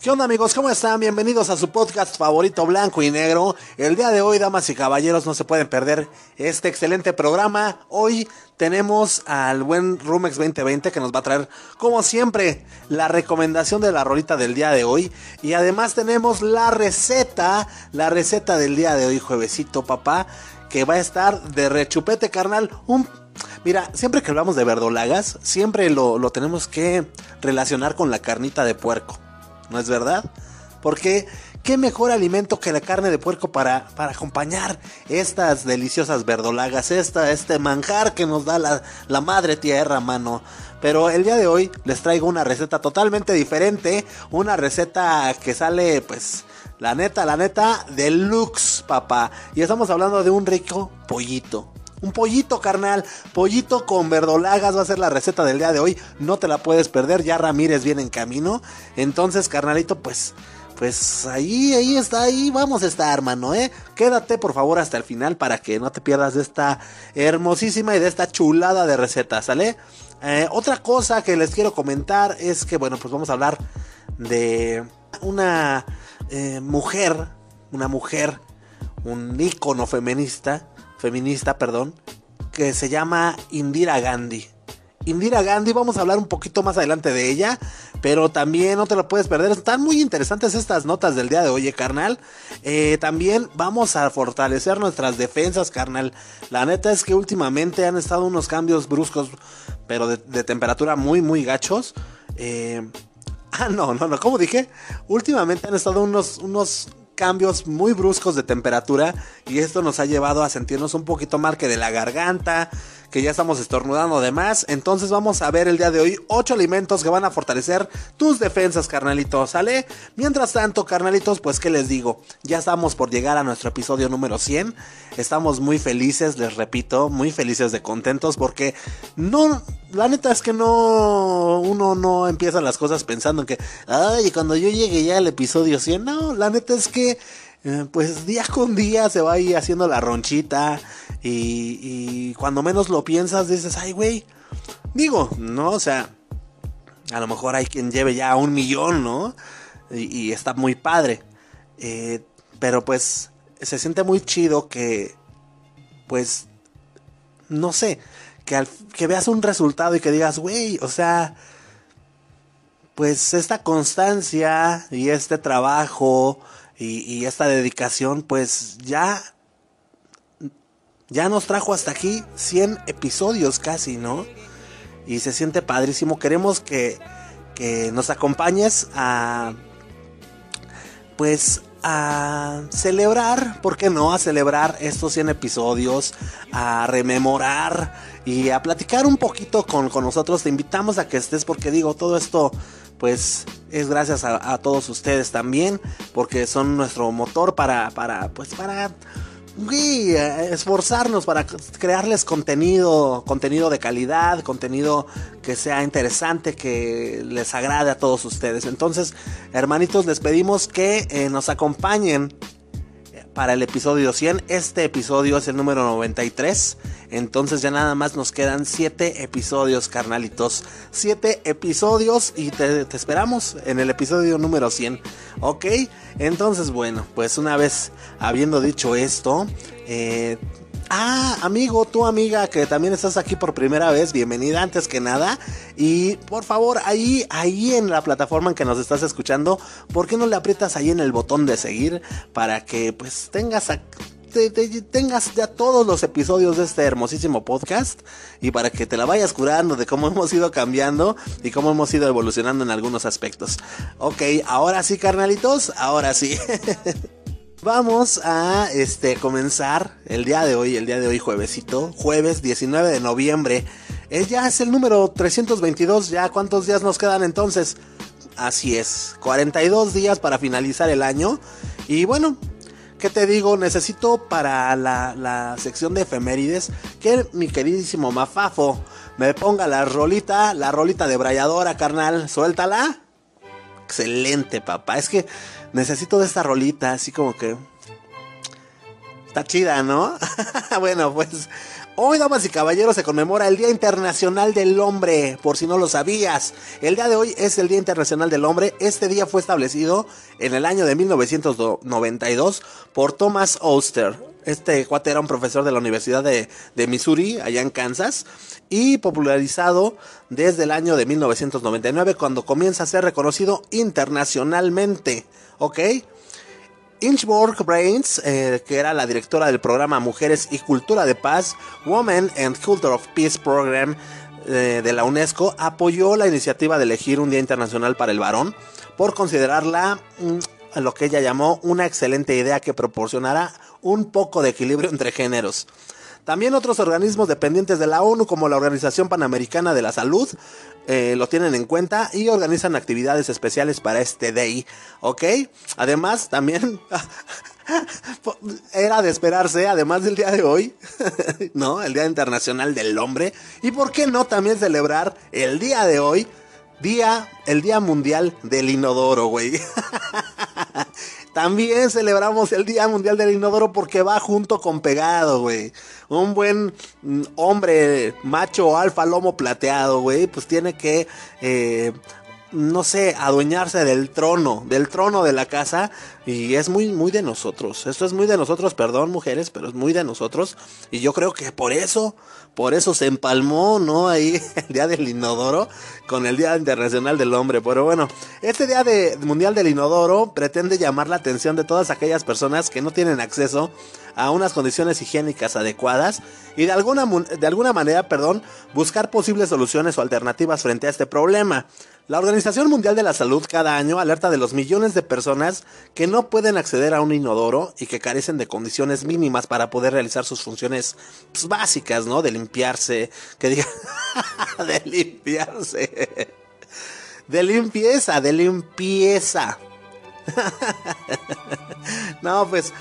¿Qué onda amigos? ¿Cómo están? Bienvenidos a su podcast favorito blanco y negro. El día de hoy, damas y caballeros, no se pueden perder este excelente programa. Hoy tenemos al buen Rumex 2020 que nos va a traer, como siempre, la recomendación de la rolita del día de hoy. Y además tenemos la receta, la receta del día de hoy, juevesito papá, que va a estar de rechupete carnal. Un Mira, siempre que hablamos de verdolagas, siempre lo, lo, tenemos que relacionar con la carnita de puerco. ¿no es verdad? Porque qué mejor alimento que la carne de puerco para, para acompañar estas deliciosas verdolagas, esta, este manjar que nos da la, la madre tierra, mano. Pero el día de hoy les traigo una receta totalmente diferente, una receta que sale pues la neta, la neta, deluxe, papá. Y estamos hablando de un rico pollito. Un pollito, carnal. Pollito con verdolagas va a ser la receta del día de hoy. No te la puedes perder. Ya Ramírez viene en camino. Entonces, carnalito, pues. Pues ahí, ahí está, ahí vamos a estar, hermano, ¿eh? Quédate por favor hasta el final para que no te pierdas de esta hermosísima y de esta chulada de recetas, ¿sale? Eh, otra cosa que les quiero comentar es que, bueno, pues vamos a hablar de una eh, mujer, una mujer, un ícono feminista, feminista, perdón, que se llama Indira Gandhi. Indira Gandhi, vamos a hablar un poquito más adelante de ella, pero también no te lo puedes perder. Están muy interesantes estas notas del día de hoy, eh, carnal. Eh, también vamos a fortalecer nuestras defensas, carnal. La neta es que últimamente han estado unos cambios bruscos, pero de, de temperatura muy, muy gachos. Eh, ah, no, no, no, como dije, últimamente han estado unos, unos cambios muy bruscos de temperatura y esto nos ha llevado a sentirnos un poquito mal que de la garganta, que ya estamos estornudando de más. Entonces vamos a ver el día de hoy 8 alimentos que van a fortalecer tus defensas, carnalitos, ¿sale? Mientras tanto, carnalitos, pues qué les digo, ya estamos por llegar a nuestro episodio número 100. Estamos muy felices, les repito, muy felices de contentos porque no, la neta es que no, uno no empieza las cosas pensando en que, ay, cuando yo llegue ya al episodio 100, no, la neta es que pues día con día se va ahí haciendo la ronchita y, y cuando menos lo piensas dices, ay güey, digo, no, o sea, a lo mejor hay quien lleve ya un millón, ¿no? Y, y está muy padre, eh, pero pues se siente muy chido que, pues, no sé, que, al, que veas un resultado y que digas, güey, o sea, pues esta constancia y este trabajo y, esta dedicación, pues ya, ya nos trajo hasta aquí 100 episodios casi, ¿no? Y se siente padrísimo. Queremos que, que nos acompañes a, pues, a celebrar, ¿por qué no? A celebrar estos 100 episodios, a rememorar y a platicar un poquito con, con nosotros. Te invitamos a que estés porque digo, todo esto pues es gracias a, todos ustedes también, porque son nuestro motor para, para, pues para, esforzarnos para crearles contenido, contenido de calidad, contenido que sea interesante, que les agrade a todos ustedes. Entonces, hermanitos, les pedimos que eh, nos acompañen para el episodio 100. Este episodio es el número 93. Entonces ya nada más nos quedan 7 episodios, carnalitos. 7 episodios y te, esperamos en el episodio número 100. Ok, entonces bueno, pues una vez habiendo dicho esto, eh, Ah, amigo, tu amiga que también estás aquí por primera vez, bienvenida antes que nada. Y por favor, ahí, ahí en la plataforma en que nos estás escuchando, ¿por qué no le aprietas ahí en el botón de seguir para que pues tengas tengas ya todos los episodios de este hermosísimo podcast y para que te la vayas curando de cómo hemos ido cambiando y cómo hemos ido evolucionando en algunos aspectos. Ok, ahora sí, carnalitos, ahora sí. Vamos a este comenzar el día de hoy, el día de hoy juevesito, jueves 19 de noviembre. Eh, ya es el número 322, ya cuántos días nos quedan entonces? Así es, 42 días para finalizar el año. Y bueno, ¿qué te digo? Necesito para la, la sección de efemérides que mi queridísimo Mafafo me ponga la rolita, la rolita de brayadora, carnal, suéltala. Excelente, papá. Es que necesito de esta rolita, así como que... Está chida, ¿no? bueno, pues Hoy, damas y caballeros, se conmemora el Día Internacional del Hombre, por si no lo sabías. El día de hoy es el Día Internacional del Hombre. Este día fue establecido en el año de 1992 por Thomas Oster. Este cuate era un profesor de la Universidad de, Missouri, allá en Kansas, y popularizado desde el año de 1999, cuando comienza a ser reconocido internacionalmente. ¿Ok? Ingeborg Brains, eh, que era la directora del programa Mujeres y Cultura de Paz, Women and Culture of Peace Program eh, de la UNESCO, apoyó la iniciativa de elegir un Día Internacional para el Varón por considerarla mm, lo que ella llamó una excelente idea que proporcionará un poco de equilibrio entre géneros. También otros organismos dependientes de la ONU, como la Organización Panamericana de la Salud, eh, lo tienen en cuenta y organizan actividades especiales para este day, ¿ok? Además, también era de esperarse, además del día de hoy, ¿no? El Día Internacional del Hombre. Y por qué no también celebrar el día de hoy, día, el Día Mundial del Inodoro, güey. También celebramos el Día Mundial del Inodoro porque va junto con pegado, güey. Un buen mm, hombre macho alfa lomo plateado, güey, pues tiene que, eh, no sé, adueñarse del trono, del trono de la casa. Y es muy, muy de nosotros. Esto es muy de nosotros, perdón, mujeres, pero es muy de nosotros. Y yo creo que por eso por eso se empalmó, ¿no? Ahí el Día del Inodoro con el Día Internacional del Hombre. Pero bueno, este Día de, Mundial del Inodoro pretende llamar la atención de todas aquellas personas que no tienen acceso a unas condiciones higiénicas adecuadas y de alguna, de alguna manera, perdón, buscar posibles soluciones o alternativas frente a este problema. La Organización Mundial de la Salud cada año alerta de los millones de personas que no pueden acceder a un inodoro y que carecen de condiciones mínimas para poder realizar sus funciones pues, básicas, ¿no? De limpiarse, que diga, de limpiarse, de limpieza, de limpieza. no, pues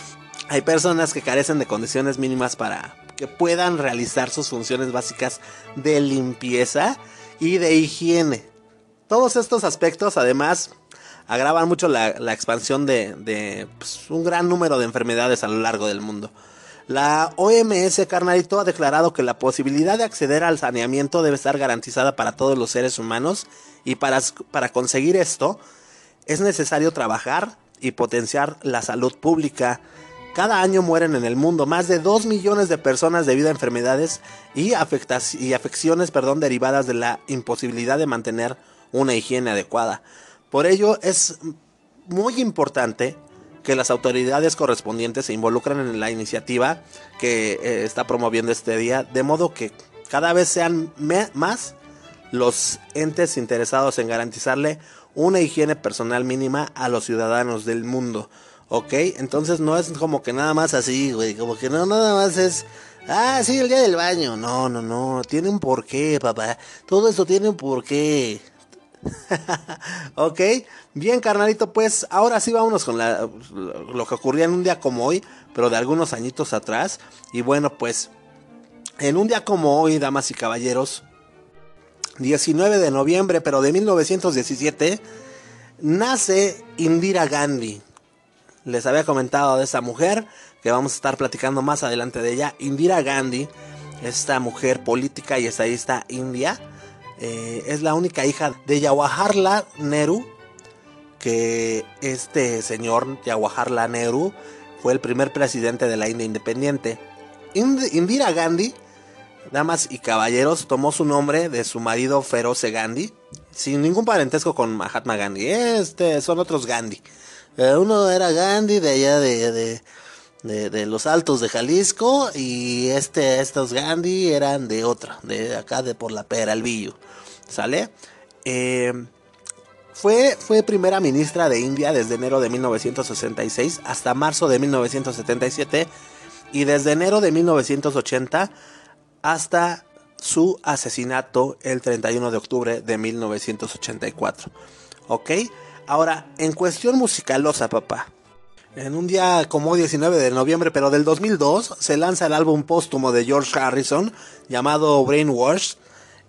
hay personas que carecen de condiciones mínimas para que puedan realizar sus funciones básicas de limpieza y de higiene. Todos estos aspectos, además, agravan mucho la, expansión de, pues, un gran número de enfermedades a lo largo del mundo. La OMS, carnalito, ha declarado que la posibilidad de acceder al saneamiento debe estar garantizada para todos los seres humanos y para, para conseguir esto es necesario trabajar y potenciar la salud pública. Cada año mueren en el mundo más de 2 millones de personas debido a enfermedades y, afecciones perdón, derivadas de la imposibilidad de mantener una higiene adecuada. Por ello es muy importante que las autoridades correspondientes se involucren en la iniciativa que eh, está promoviendo este día, de modo que cada vez sean más los entes interesados en garantizarle una higiene personal mínima a los ciudadanos del mundo. ¿Ok? Entonces no es como que nada más así, güey. Como que no, nada más es. Ah, sí, el día del baño. No, no, no. Tiene un porqué, papá. Todo esto tiene un porqué. ok, bien carnalito, pues ahora sí vámonos con lo que ocurría en un día como hoy, pero de algunos añitos atrás. Y bueno, pues en un día como hoy, damas y caballeros, 19 de noviembre, pero de 1917, nace Indira Gandhi. Les había comentado de esa mujer, que vamos a estar platicando más adelante de ella. Indira Gandhi, esta mujer política y estadista india eh, es la única hija de Jawaharlal Nehru, que este señor Jawaharlal Nehru fue el primer presidente de la India independiente. Indira Gandhi, damas y caballeros, tomó su nombre de su marido Feroce Gandhi, sin ningún parentesco con Mahatma Gandhi. Este son otros Gandhi. Eh, uno era Gandhi de allá de, de, los altos de Jalisco y este, estos Gandhi eran de otra, de acá de por la Peralvillo. ¿Sale? Eh, fue, fue primera ministra de India desde enero de 1966 hasta marzo de 1977 y desde enero de 1980 hasta su asesinato el 31 de octubre de 1984. ¿Ok? Ahora, en cuestión musicalosa, papá. En un día como 19 de noviembre, pero del 2002, se lanza el álbum póstumo de George Harrison llamado Brainwash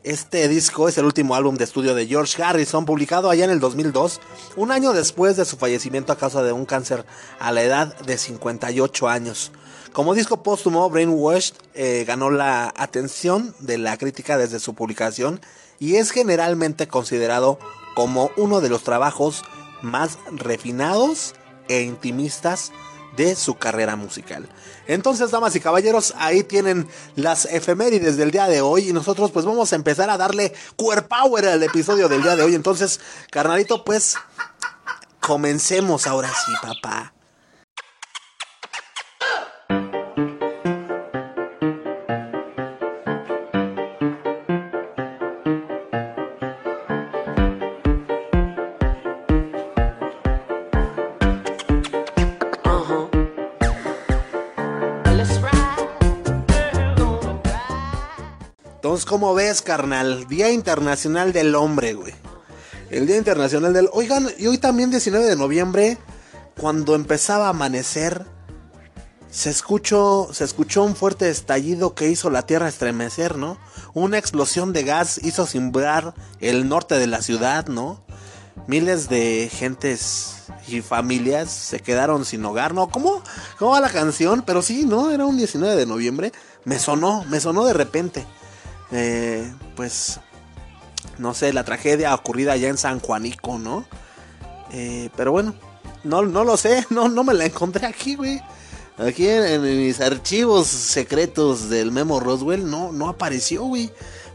este disco es el último álbum de estudio de George Harrison, publicado allá en el 2002, un año después de su fallecimiento a causa de un cáncer a la edad de 58 años. Como disco póstumo, Brainwashed eh, ganó la atención de la crítica desde su publicación y es generalmente considerado como uno de los trabajos más refinados e intimistas de su carrera musical. Entonces, damas y caballeros, ahí tienen las efemérides del día de hoy y nosotros pues vamos a empezar a darle core power al episodio del día de hoy. Entonces, carnalito, pues comencemos ahora sí, papá. ¿Cómo ves, carnal? Día Internacional del Hombre, güey. El Día Internacional del... Oigan, y hoy también 19 de noviembre, cuando empezaba a amanecer, se escuchó, se escuchó un fuerte estallido que hizo la tierra estremecer, ¿no? Una explosión de gas hizo simbrar el norte de la ciudad, ¿no? Miles de gentes y familias se quedaron sin hogar, ¿no? ¿Cómo, ¿Cómo va la canción? Pero sí, ¿no? Era un 19 de noviembre. Me sonó, me sonó de repente. Eh, pues, no sé, la tragedia ocurrida allá en San Juanico, ¿no? Eh, pero bueno, no, no lo sé, no, no me la encontré aquí, güey. Aquí en, mis archivos secretos del Memo Roswell no, no apareció, güey.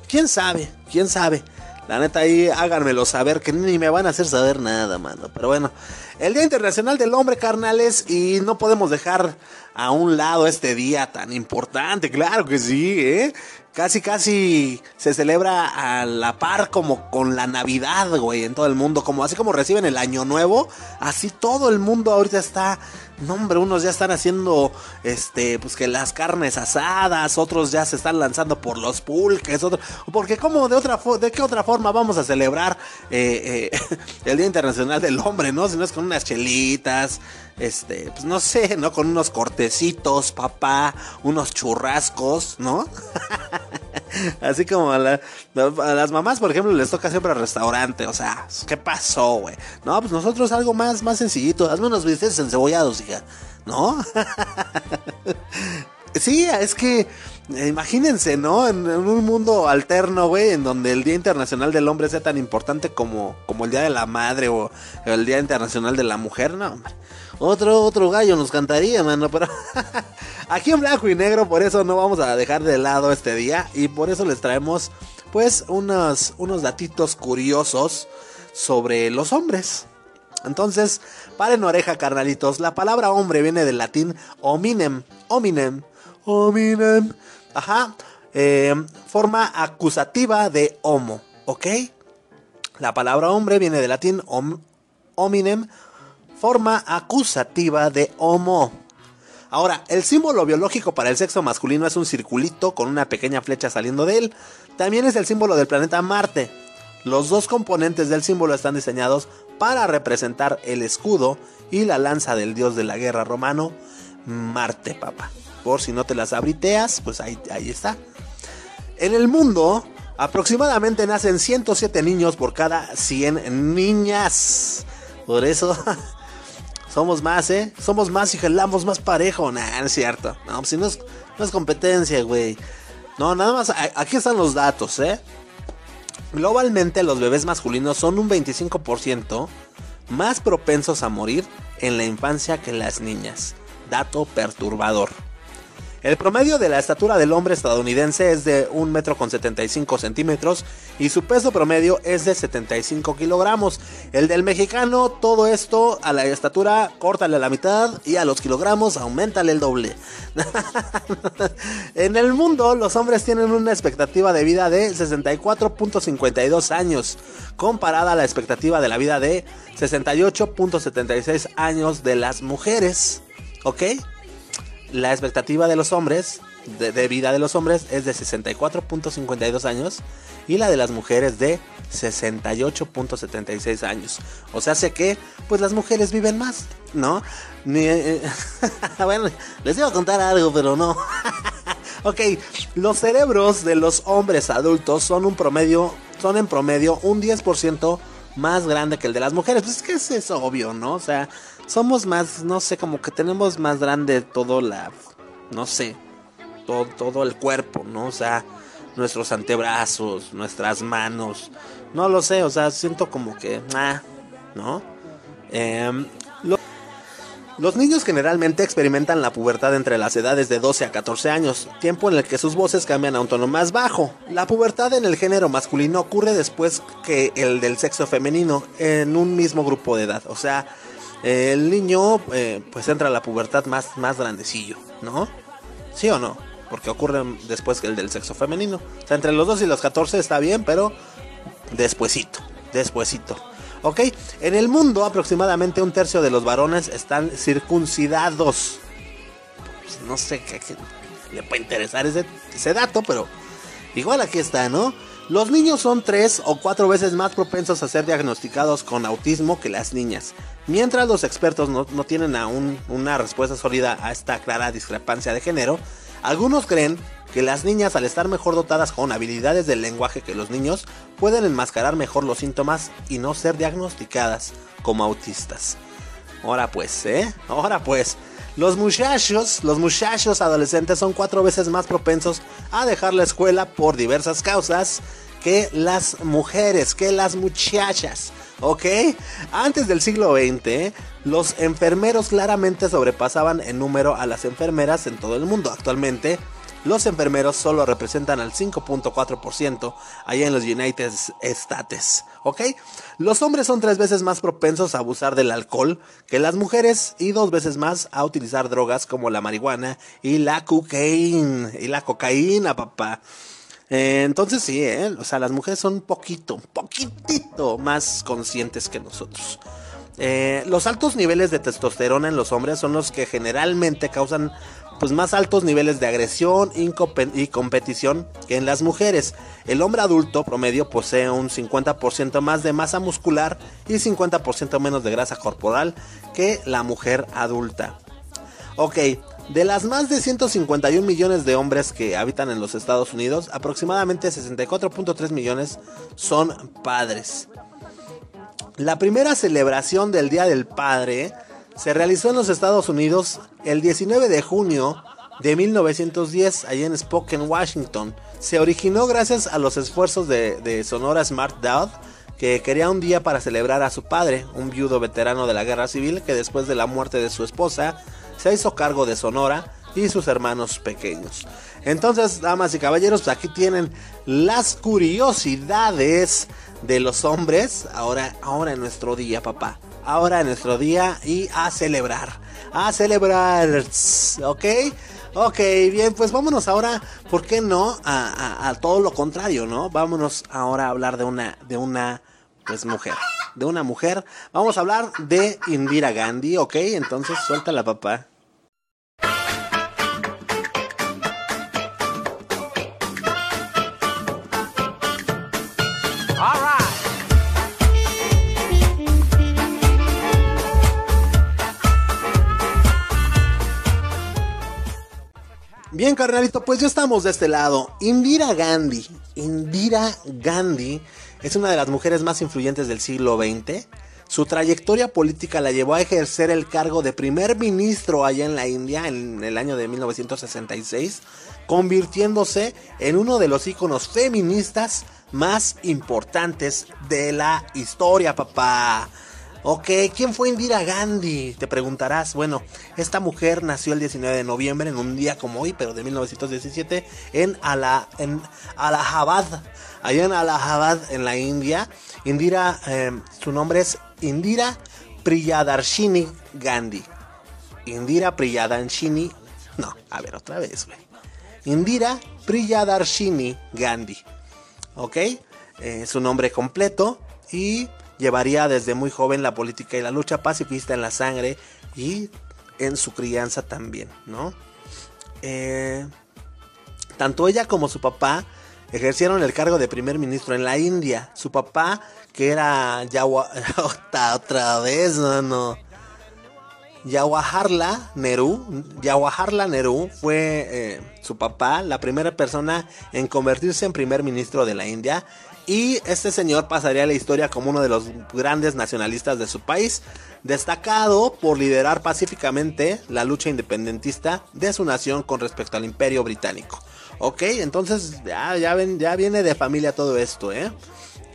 ¿Quién sabe? ¿Quién sabe? La neta ahí háganmelo saber que ni me van a hacer saber nada, mano. Pero bueno, el Día Internacional del Hombre, carnales, y no podemos dejar a un lado este día tan importante, claro que sí, ¿eh? Casi casi se celebra a la par como con la Navidad, güey, en todo el mundo, como así como reciben el Año Nuevo, así todo el mundo ahorita está no, hombre, unos ya están haciendo, este, pues que las carnes asadas, otros ya se están lanzando por los pulques, otros, porque como de otra, de qué otra forma vamos a celebrar eh, eh, el Día Internacional del Hombre, ¿no? Si no es con unas chelitas, este, pues no sé, ¿no? Con unos cortecitos, papá, unos churrascos, ¿no? Así como a, las mamás, por ejemplo, les toca siempre al restaurante. O sea, ¿qué pasó, güey? No, pues nosotros algo más, más sencillito. Hazme unos bisteces encebollados, hija. ¿No? sí, es que eh, imagínense, ¿no? En, un mundo alterno, güey, en donde el Día Internacional del Hombre sea tan importante como, como el Día de la Madre o el Día Internacional de la Mujer, no, hombre. Otro, otro gallo nos cantaría, mano, pero aquí en blanco y negro, por eso no vamos a dejar de lado este día y por eso les traemos, pues, unos, unos datitos curiosos sobre los hombres. Entonces, paren oreja, carnalitos. La palabra hombre viene del latín hominem, hominem, hominem. Ajá. Eh, forma acusativa de homo, ¿ok? La palabra hombre viene del latín hominem, forma acusativa de homo. Ahora, el símbolo biológico para el sexo masculino es un circulito con una pequeña flecha saliendo de él. También es el símbolo del planeta Marte. Los dos componentes del símbolo están diseñados para representar el escudo y la lanza del dios de la guerra romano, Marte, papá. Por si no te las abriteas, pues ahí, ahí está. En el mundo, aproximadamente nacen 107 niños por cada 100 niñas. Por eso Somos más, ¿eh? Somos más y jalamos más parejo. Nah, no es cierto. No, pues si no es, no es competencia, güey. No, nada más, aquí están los datos, ¿eh? Globalmente los bebés masculinos son un 25% más propensos a morir en la infancia que las niñas. Dato perturbador. El promedio de la estatura del hombre estadounidense es de 1 metro con 75 centímetros y su peso promedio es de 75 kilogramos. El del mexicano, todo esto a la estatura córtale la mitad y a los kilogramos aumentale el doble. en el mundo, los hombres tienen una expectativa de vida de 64.52 años, comparada a la expectativa de la vida de 68.76 años de las mujeres. ¿Ok? La expectativa de los hombres, de, vida de los hombres, es de 64.52 años y la de las mujeres de 68.76 años. O sea, sé que, pues las mujeres viven más, ¿no? Eh, bueno, les iba a contar algo, pero no. ok, los cerebros de los hombres adultos son un promedio, son en promedio un 10% más grande que el de las mujeres. Pues es que es obvio, ¿no? O sea, somos más, no sé, como que tenemos más grande todo la, no sé, todo, todo el cuerpo, ¿no? O sea, nuestros antebrazos, nuestras manos, no lo sé, o sea, siento como que, ah, ¿no? Em, los niños generalmente experimentan la pubertad entre las edades de 12 a 14 años, tiempo en el que sus voces cambian a un tono más bajo. La pubertad en el género masculino ocurre después que el del sexo femenino en un mismo grupo de edad. O sea, el niño eh, pues entra a la pubertad más, más grandecillo, ¿no? ¿Sí o no? Porque ocurre después que el del sexo femenino. O sea, entre los 2 y los 14 está bien, pero despuesito, despuesito. ¿Ok? En el mundo aproximadamente un tercio de los varones están circuncidados. Pues, no sé qué, le puede interesar ese, ese dato, pero igual aquí está, ¿no? Los niños son tres o cuatro veces más propensos a ser diagnosticados con autismo que las niñas. Mientras los expertos no, no tienen aún una respuesta sólida a esta clara discrepancia de género, algunos creen que las niñas al estar mejor dotadas con habilidades del lenguaje que los niños pueden enmascarar mejor los síntomas y no ser diagnosticadas como autistas. Ahora pues, ¿eh? Ahora pues. Los muchachos, los muchachos adolescentes son cuatro veces más propensos a dejar la escuela por diversas causas que las mujeres, que las muchachas. ¿Ok? Antes del siglo XX, los enfermeros claramente sobrepasaban en número a las enfermeras en todo el mundo. Actualmente, los enfermeros solo representan al 5.4% allá en los United States, ¿ok? Los hombres son tres veces más propensos a abusar del alcohol que las mujeres y dos veces más a utilizar drogas como la marihuana y la cocaína, y la cocaína, papá. Eh, entonces sí, ¿eh? o sea, las mujeres son un poquito, poquitito más conscientes que nosotros. Eh, los altos niveles de testosterona en los hombres son los que generalmente causan pues más altos niveles de agresión y competición que en las mujeres. El hombre adulto promedio posee un 50% más de masa muscular y 50% menos de grasa corporal que la mujer adulta. Ok, de las más de 151 millones de hombres que habitan en los Estados Unidos, aproximadamente 64.3 millones son padres. La primera celebración del Día del Padre se realizó en los Estados Unidos el 19 de junio de 1910, allá en Spokane, Washington. Se originó gracias a los esfuerzos de, Sonora Smart Dad, que quería un día para celebrar a su padre, un viudo veterano de la guerra civil que después de la muerte de su esposa se hizo cargo de Sonora y sus hermanos pequeños. Entonces, damas y caballeros, pues aquí tienen las curiosidades de los hombres ahora, ahora en nuestro día, papá ahora en nuestro día y a celebrar. A celebrar. ¿Ok? Ok, bien, pues vámonos ahora, ¿por qué no? A, todo lo contrario, ¿no? Vámonos ahora a hablar de una, de una, pues mujer. De una mujer. Vamos a hablar de Indira Gandhi, ¿ok? Entonces suelta la papá. Bien, carnalito, pues ya estamos de este lado. Indira Gandhi. Indira Gandhi es una de las mujeres más influyentes del siglo XX. Su trayectoria política la llevó a ejercer el cargo de primer ministro allá en la India en el año de 1966, convirtiéndose en uno de los íconos feministas más importantes de la historia, papá. Ok, ¿quién fue Indira Gandhi? Te preguntarás. Bueno, esta mujer nació el 19 de noviembre, en un día como hoy, pero de 1917, en, Ala, Allahabad, allá en Allahabad, en la India. Indira, em, su nombre es Indira Priyadarshini Gandhi. Indira Priyadarshini. No, a ver, otra vez, güey. Indira Priyadarshini Gandhi. ¿Ok? Eh, su nombre completo y Llevaría desde muy joven la política y la lucha pacifista en la sangre y en su crianza también, ¿no? Eh, tanto ella como su papá ejercieron el cargo de primer ministro en la India. Su papá, que era Yawa, otra vez, no, no. Jawaharlal Nehru, Jawaharlal Nehru fue eh, su papá, la primera persona en convertirse en primer ministro de la India Y este señor pasaría a la historia como uno de los grandes nacionalistas de su país, destacado por liderar pacíficamente la lucha independentista de su nación con respecto al imperio británico. Ok, entonces ya, ya, ya viene de familia todo esto, ¿eh?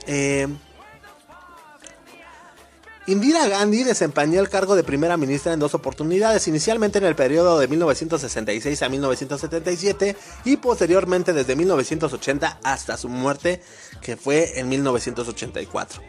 eh Indira Gandhi desempeñó el cargo de primera ministra en dos oportunidades, inicialmente en el periodo de 1966 a 1977 y posteriormente desde 1980 hasta su muerte, que fue en 1984.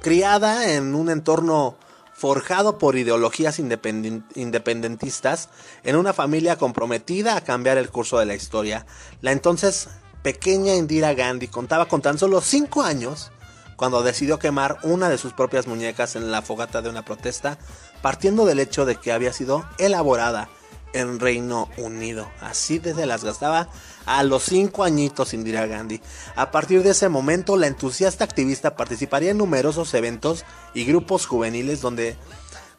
Criada en un entorno forjado por ideologías independentistas, en una familia comprometida a cambiar el curso de la historia, la entonces pequeña Indira Gandhi contaba con tan solo 5 años cuando decidió quemar una de sus propias muñecas en la fogata de una protesta, partiendo del hecho de que había sido elaborada en Reino Unido. Así desde las gastaba a los cinco añitos Indira Gandhi. A partir de ese momento, la entusiasta activista participaría en numerosos eventos y grupos juveniles donde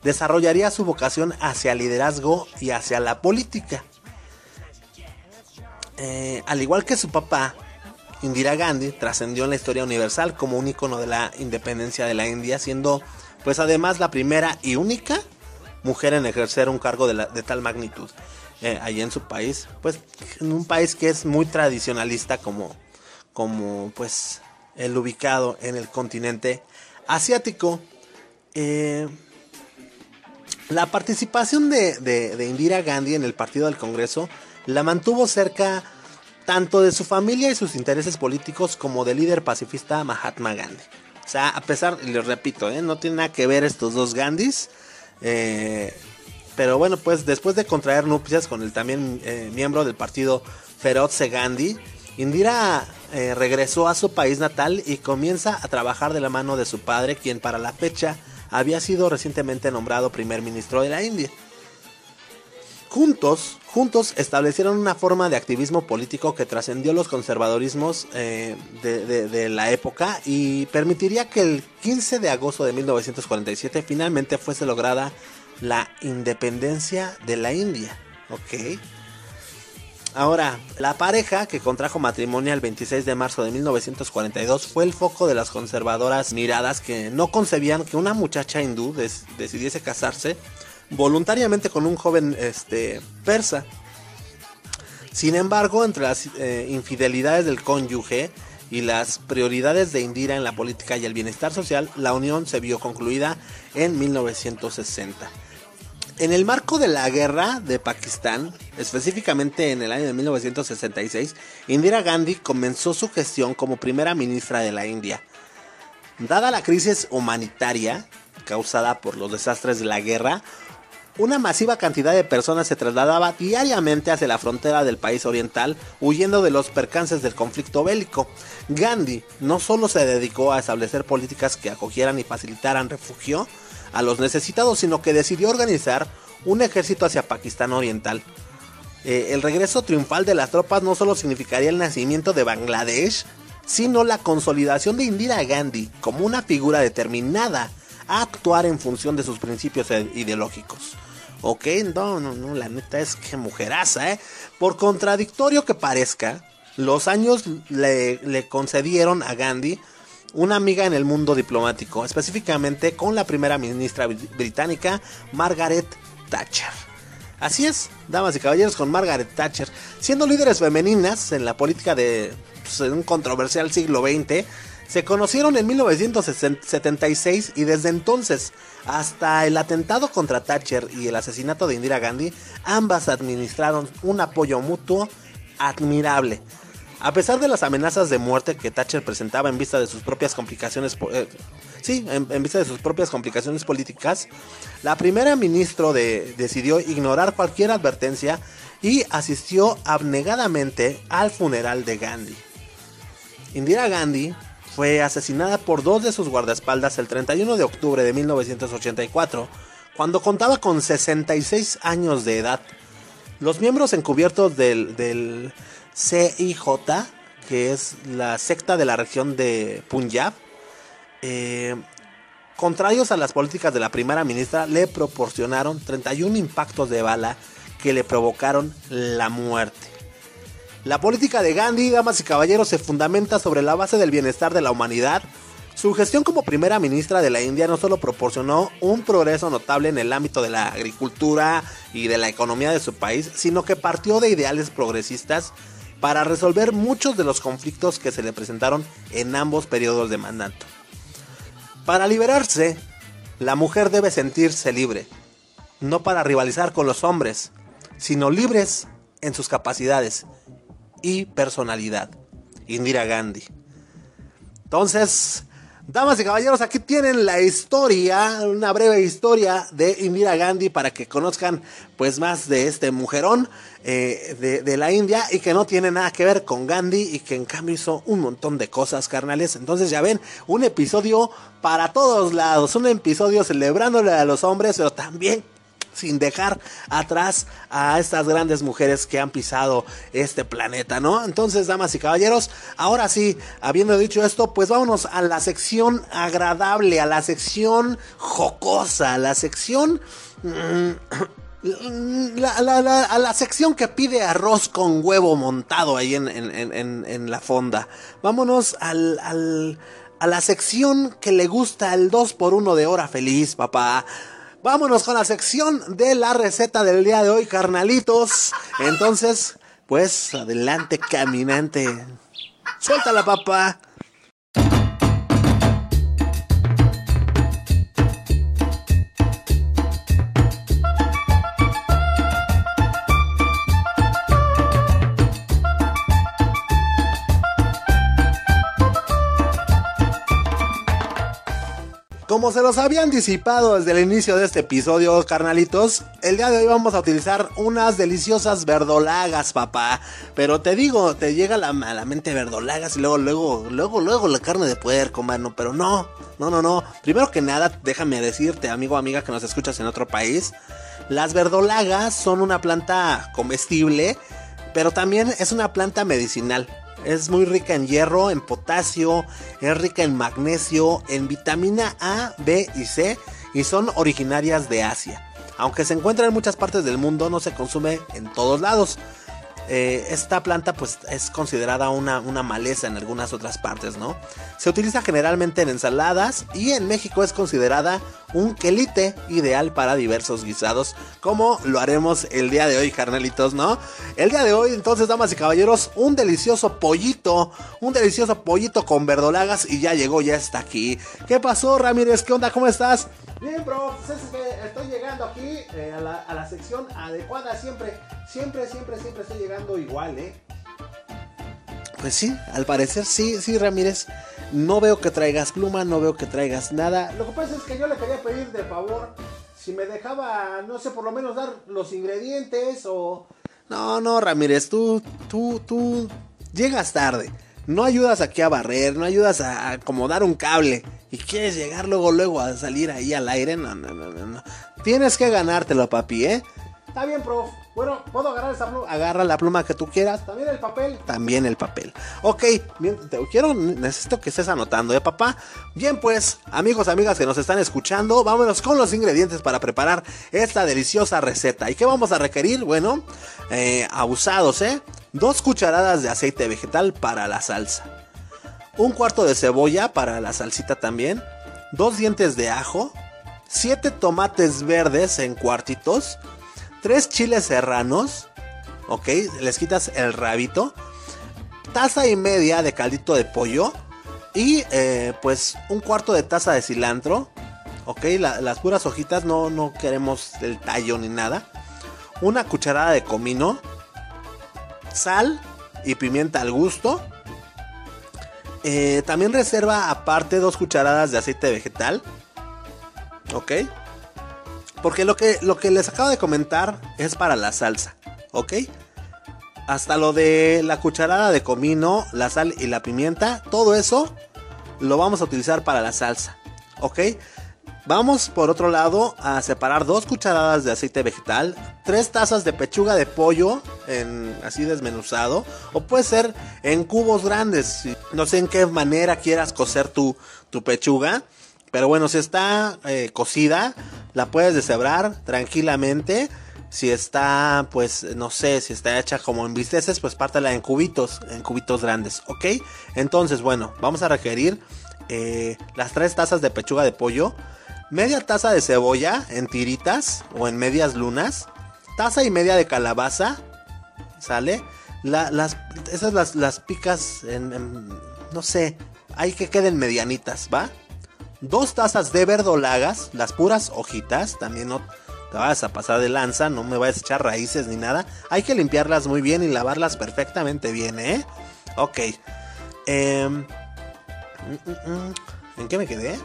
desarrollaría su vocación hacia el liderazgo y hacia la política. Eh, al igual que su papá, Indira Gandhi trascendió en la historia universal como un icono de la independencia de la India, siendo pues además la primera y única mujer en ejercer un cargo de, tal magnitud eh, allí en su país, pues en un país que es muy tradicionalista como, como pues el ubicado en el continente asiático. Eh, la participación de, de Indira Gandhi en el Partido del Congreso la mantuvo cerca tanto de su familia y sus intereses políticos como del líder pacifista Mahatma Gandhi. O sea, a pesar, les repito, ¿eh? no tiene nada que ver estos dos Gandhis. Eh, pero bueno, pues después de contraer nupcias con el también eh, miembro del partido Feroze Gandhi, Indira regresó a su país natal y comienza a trabajar de la mano de su padre, quien para la fecha había sido recientemente nombrado primer ministro de la India. Juntos, juntos establecieron una forma de activismo político que trascendió los conservadorismos eh, de, la época y permitiría que el 15 de agosto de 1947 finalmente fuese lograda la independencia de la India. Ok. Ahora, la pareja que contrajo matrimonio el 26 de marzo de 1942 fue el foco de las conservadoras miradas que no concebían que una muchacha hindú decidiese casarse voluntariamente con un joven este, persa. Sin embargo, entre las eh, infidelidades del cónyuge y las prioridades de Indira en la política y el bienestar social, la unión se vio concluida en 1960. En el marco de la guerra de Pakistán, específicamente en el año de 1966, Indira Gandhi comenzó su gestión como primera ministra de la India. Dada la crisis humanitaria causada por los desastres de la guerra, una masiva cantidad de personas se trasladaba diariamente hacia la frontera del país oriental, huyendo de los percances del conflicto bélico. Gandhi no solo se dedicó a establecer políticas que acogieran y facilitaran refugio a los necesitados, sino que decidió organizar un ejército hacia Pakistán Oriental. Eh, el regreso triunfal de las tropas no solo significaría el nacimiento de Bangladesh, sino la consolidación de Indira Gandhi como una figura determinada a actuar en función de sus principios ideológicos. Ok, no, no, no, la neta es que mujeraza, ¿eh? Por contradictorio que parezca, los años le, concedieron a Gandhi una amiga en el mundo diplomático, específicamente con la primera ministra británica, Margaret Thatcher. Así es, damas y caballeros, con Margaret Thatcher, siendo líderes femeninas en la política de pues, un controversial siglo XX, se conocieron en 1976 y desde entonces hasta el atentado contra Thatcher y el asesinato de Indira Gandhi, ambas administraron un apoyo mutuo admirable. A pesar de las amenazas de muerte que Thatcher presentaba en vista de sus propias complicaciones, eh, sí, en, vista de sus propias complicaciones políticas, la primera ministra decidió ignorar cualquier advertencia y asistió abnegadamente al funeral de Gandhi. Indira Gandhi fue asesinada por dos de sus guardaespaldas el 31 de octubre de 1984, cuando contaba con 66 años de edad. Los miembros encubiertos del, CIJ, que es la secta de la región de Punjab, eh, contrarios a las políticas de la primera ministra, le proporcionaron 31 impactos de bala que le provocaron la muerte. La política de Gandhi, damas y caballeros, se fundamenta sobre la base del bienestar de la humanidad. Su gestión como primera ministra de la India no solo proporcionó un progreso notable en el ámbito de la agricultura y de la economía de su país, sino que partió de ideales progresistas para resolver muchos de los conflictos que se le presentaron en ambos periodos de mandato. Para liberarse, la mujer debe sentirse libre, no para rivalizar con los hombres, sino libres en sus capacidades y personalidad. Indira Gandhi. Entonces, damas y caballeros, aquí tienen la historia, una breve historia de Indira Gandhi para que conozcan pues más de este mujerón eh, de, de, la India y que no tiene nada que ver con Gandhi y que en cambio hizo un montón de cosas carnales. Entonces ya ven, un episodio para todos lados, un episodio celebrándole a los hombres, pero también sin dejar atrás a estas grandes mujeres que han pisado este planeta, ¿no? Entonces, damas y caballeros, ahora sí, habiendo dicho esto, pues vámonos a la sección agradable, a la sección jocosa, a la sección... Mm, a la sección que pide arroz con huevo montado ahí en la fonda. Vámonos al, al, a la sección que le gusta el 2x1 de hora feliz, papá. Vámonos con la sección de la receta del día de hoy, carnalitos. Entonces, pues adelante, caminante. Suéltala, papá. Como se los había anticipado desde el inicio de este episodio, carnalitos, el día de hoy vamos a utilizar unas deliciosas verdolagas, papá. Pero te digo, te llega la, a la mente verdolagas y luego, luego, luego, luego la carne de puerco, mano. Pero no, no, no, no. Primero que nada, déjame decirte, amigo o amiga que nos escuchas en otro país, las verdolagas son una planta comestible, pero también es una planta medicinal. Es muy rica en hierro, en potasio, es rica en magnesio, en vitamina A, B y C y son originarias de Asia. Aunque se encuentra en muchas partes del mundo, no se consume en todos lados. Eh, esta planta pues es considerada una, una, maleza en algunas otras partes, ¿no? Se utiliza generalmente en ensaladas y en México es considerada un quelite ideal para diversos guisados, como lo haremos el día de hoy, carnalitos, ¿no? El día de hoy, entonces, damas y caballeros, un delicioso pollito, un delicioso pollito con verdolagas y ya llegó, ya está aquí. ¿Qué pasó, Ramírez? ¿Qué onda? ¿Cómo estás? Bien, bro, pues es que estoy llegando aquí eh, a, la, a la sección adecuada siempre. Siempre, siempre, siempre estoy llegando igual, ¿eh? Pues sí, al parecer sí, sí, Ramírez. No veo que traigas pluma, no veo que traigas nada. Lo que pasa es que yo le quería pedir de favor si me dejaba, no sé, por lo menos dar los ingredientes o... No, no, Ramírez, tú, tú, tú llegas tarde. No ayudas aquí a barrer, no ayudas a acomodar un cable. Y quieres llegar luego, luego a salir ahí al aire. No, no, no, no. no. Tienes que ganártelo, papi, ¿eh? Está bien, prof. Bueno, ¿puedo agarrar esa pluma? Agarra la pluma que tú quieras. ¿También el papel? También el papel. Ok, bien, te quiero, necesito que estés anotando, ¿eh, papá? Bien, pues, amigos, amigas que nos están escuchando, vámonos con los ingredientes para preparar esta deliciosa receta. ¿Y qué vamos a requerir? Bueno, eh, abusados, ¿eh? Dos cucharadas de aceite vegetal para la salsa. Un cuarto de cebolla para la salsita también. Dos dientes de ajo. Siete tomates verdes en cuartitos 3 chiles serranos, ok, les quitas el rabito, taza y media de caldito de pollo y eh, pues un cuarto de taza de cilantro, ok, la, las puras hojitas, no, no queremos el tallo ni nada, una cucharada de comino, sal y pimienta al gusto. Eh, también reserva aparte dos cucharadas de aceite vegetal. Ok. Porque lo que, lo que les acabo de comentar es para la salsa, ¿ok? Hasta lo de la cucharada de comino, la sal y la pimienta, todo eso lo vamos a utilizar para la salsa, ¿ok? Vamos por otro lado a separar dos cucharadas de aceite vegetal, tres tazas de pechuga de pollo en así desmenuzado, o puede ser en cubos grandes. No sé en qué manera quieras cocer tu, tu pechuga. Pero bueno, si está eh, cocida, la puedes deshebrar tranquilamente. Si está, pues, no sé, si está hecha como en bisteces, pues pártela en cubitos, en cubitos grandes, ¿ok? Entonces, bueno, vamos a requerir eh, las tres tazas de pechuga de pollo, media taza de cebolla en tiritas o en medias lunas, taza y media de calabaza, ¿sale? las, esas las, las picas en, no sé, hay que queden medianitas, ¿va? Dos tazas de verdolagas, las puras hojitas, también no te vas a pasar de lanza, no me vayas a echar raíces ni nada. Hay que limpiarlas muy bien y lavarlas perfectamente bien, ¿eh? Ok. Em, mm, mm, mm. ¿En qué me quedé?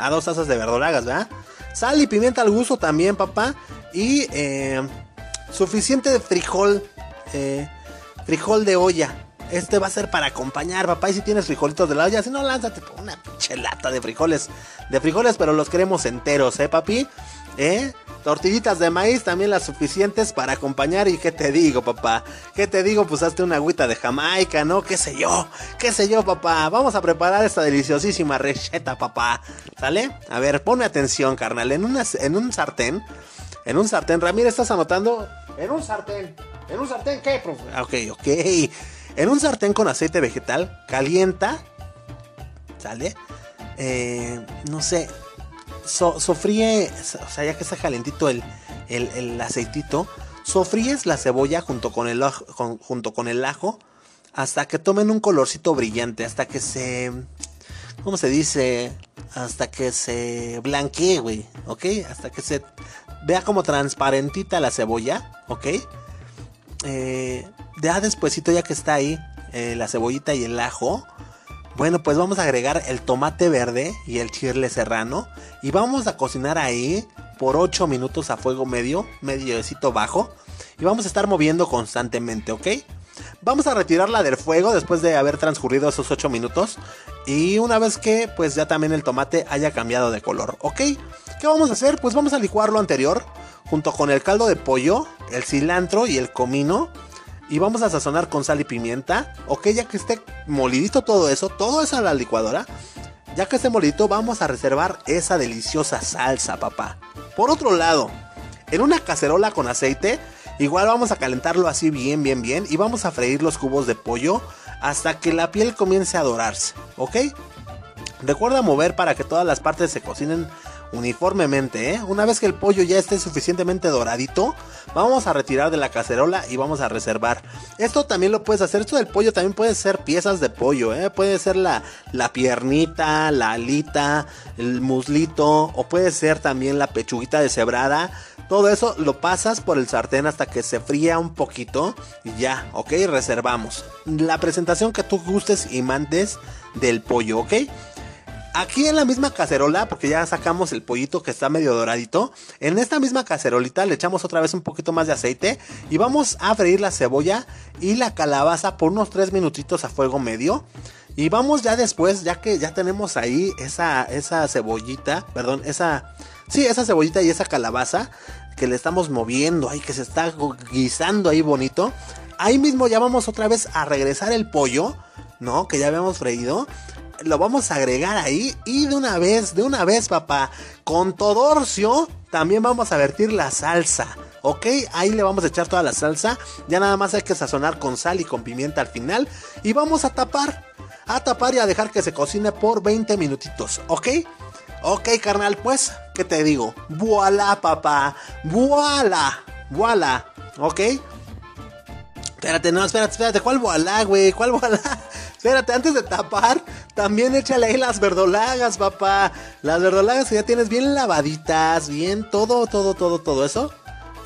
Ah, dos tazas de verdolagas, ¿verdad? Sal y pimienta al gusto también, papá. Y em, suficiente de frijol. Eh, frijol de olla. Este va a ser para acompañar, papá. Y si tienes frijolitos de la olla, si no, lánzate por una pinche lata de frijoles. De frijoles, pero los queremos enteros, ¿eh, papi? ¿Eh? Tortillitas de maíz también las suficientes para acompañar. ¿Y qué te digo, papá? ¿Qué te digo? Pues hazte una agüita de Jamaica, ¿no? ¿Qué sé yo? ¿Qué sé yo, papá? Vamos a preparar esta deliciosísima receta, papá. ¿Sale? A ver, ponme atención, carnal. En, en un sartén. En un sartén. Ramírez, ¿estás anotando? En un sartén. ¿En un sartén qué, profe? Ok, ok. En un sartén con aceite vegetal, calienta. ¿Sale? Eh, no sé, sofríe, o sea, ya que está calentito el, el, aceitito, sofríes la cebolla junto con, el, junto con el ajo hasta que tomen un colorcito brillante, hasta que se... ¿Cómo se dice? Hasta que se blanquee, güey, ¿ok? Hasta que se vea como transparentita la cebolla, ¿ok? Eh, ya despuesito, ya que está ahí eh, la cebollita y el ajo, bueno, pues vamos a agregar el tomate verde y el chile serrano y vamos a cocinar ahí por 8 minutos a fuego medio, mediocito bajo y vamos a estar moviendo constantemente, ¿ok? Vamos a retirarla del fuego después de haber transcurrido esos 8 minutos y una vez que pues ya también el tomate haya cambiado de color, ¿ok? ¿Qué vamos a hacer? Pues vamos a licuar lo anterior junto con el caldo de pollo, el cilantro y el comino y vamos a sazonar con sal y pimienta. Ok, ya que esté molidito todo eso, todo eso a la licuadora. Ya que esté molidito, vamos a reservar esa deliciosa salsa, papá. Por otro lado, en una cacerola con aceite, igual vamos a calentarlo así bien, bien, bien. Y vamos a freír los cubos de pollo hasta que la piel comience a dorarse, ¿ok? Recuerda mover para que todas las partes se cocinen uniformemente, ¿eh? Una vez que el pollo ya esté suficientemente doradito, vamos a retirar de la cacerola y vamos a reservar. Esto también lo puedes hacer, esto del pollo también puede ser piezas de pollo, ¿eh? Puede ser la, la piernita, la alita, el muslito, o puede ser también la pechuguita deshebrada. Todo eso lo pasas por el sartén hasta que se fría un poquito y ya, ¿ok? Reservamos. La presentación que tú gustes y mandes del pollo, ¿ok? Aquí en la misma cacerola, porque ya sacamos el pollito que está medio doradito, en esta misma cacerolita le echamos otra vez un poquito más de aceite y vamos a freír la cebolla y la calabaza por unos 3 minutitos a fuego medio. Y vamos ya después, ya que ya tenemos ahí esa, esa cebollita, perdón, esa, sí, esa cebollita y esa calabaza que le estamos moviendo ahí, que se está guisando ahí bonito. Ahí mismo ya vamos otra vez a regresar el pollo, ¿no? Que ya habíamos freído lo vamos a agregar ahí y de una vez, de una vez, papá, con Todorcio también vamos a vertir la salsa. ¿Ok? Ahí le vamos a echar toda la salsa. Ya nada más hay que sazonar con sal y con pimienta al final. Y vamos a tapar. A tapar y a dejar que se cocine por 20 minutitos. ¿Ok? Ok, carnal, pues, ¿qué te digo? Voilà, papá. Voilà. Voilà. ¿Ok? Espérate, no, espérate, espérate. ¿Cuál voilà, güey? ¿Cuál voilà? Espérate, antes de tapar, también échale ahí las verdolagas, papá. Las verdolagas que ya tienes bien lavaditas, bien todo, todo, todo, todo eso.